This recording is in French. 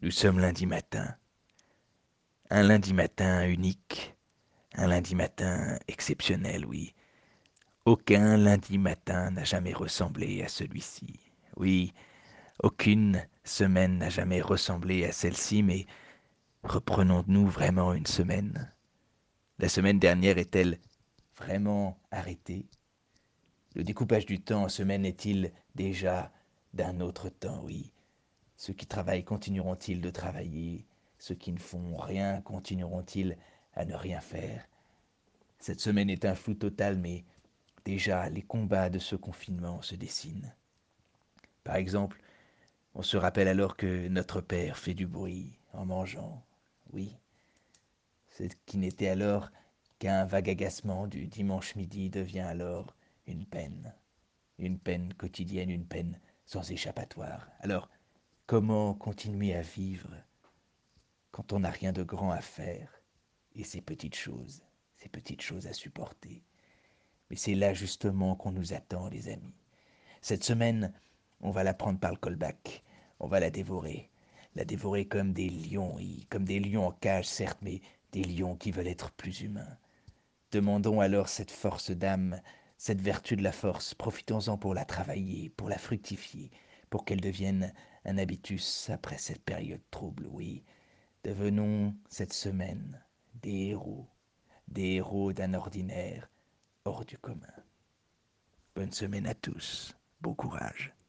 Nous sommes lundi matin. Un lundi matin unique. Un lundi matin exceptionnel, oui. Aucun lundi matin n'a jamais ressemblé à celui-ci. Oui, aucune semaine n'a jamais ressemblé à celle-ci, mais reprenons-nous vraiment une semaine La semaine dernière est-elle vraiment arrêtée? Le découpage du temps en semaine est-il déjà d'un autre temps, oui Ceux qui travaillent continueront-ils de travailler? Ceux qui ne font rien continueront-ils à ne rien faire? Cette semaine est un flou total, mais déjà les combats de ce confinement se dessinent. Par exemple, on se rappelle alors que notre Père fait du bruit en mangeant, oui. Ce qui n'était alors qu'un vague agacement du dimanche midi devient alors une peine, une peine quotidienne, une peine sans échappatoire. Alors, comment continuer à vivre quand on n'a rien de grand à faire et ces petites choses, ces petites choses à supporter? Mais c'est là justement qu'on nous attend, les amis. Cette semaine, on va la prendre par le callback, on va la dévorer, la dévorer comme des lions, comme des lions en cage, certes, mais des lions qui veulent être plus humains. Demandons alors cette force d'âme, cette vertu de la force, profitons-en pour la travailler, pour la fructifier, pour qu'elle devienne un habitus après cette période trouble, oui. Devenons cette semaine des héros, des héros d'un ordinaire hors du commun. Bonne semaine à tous, bon courage.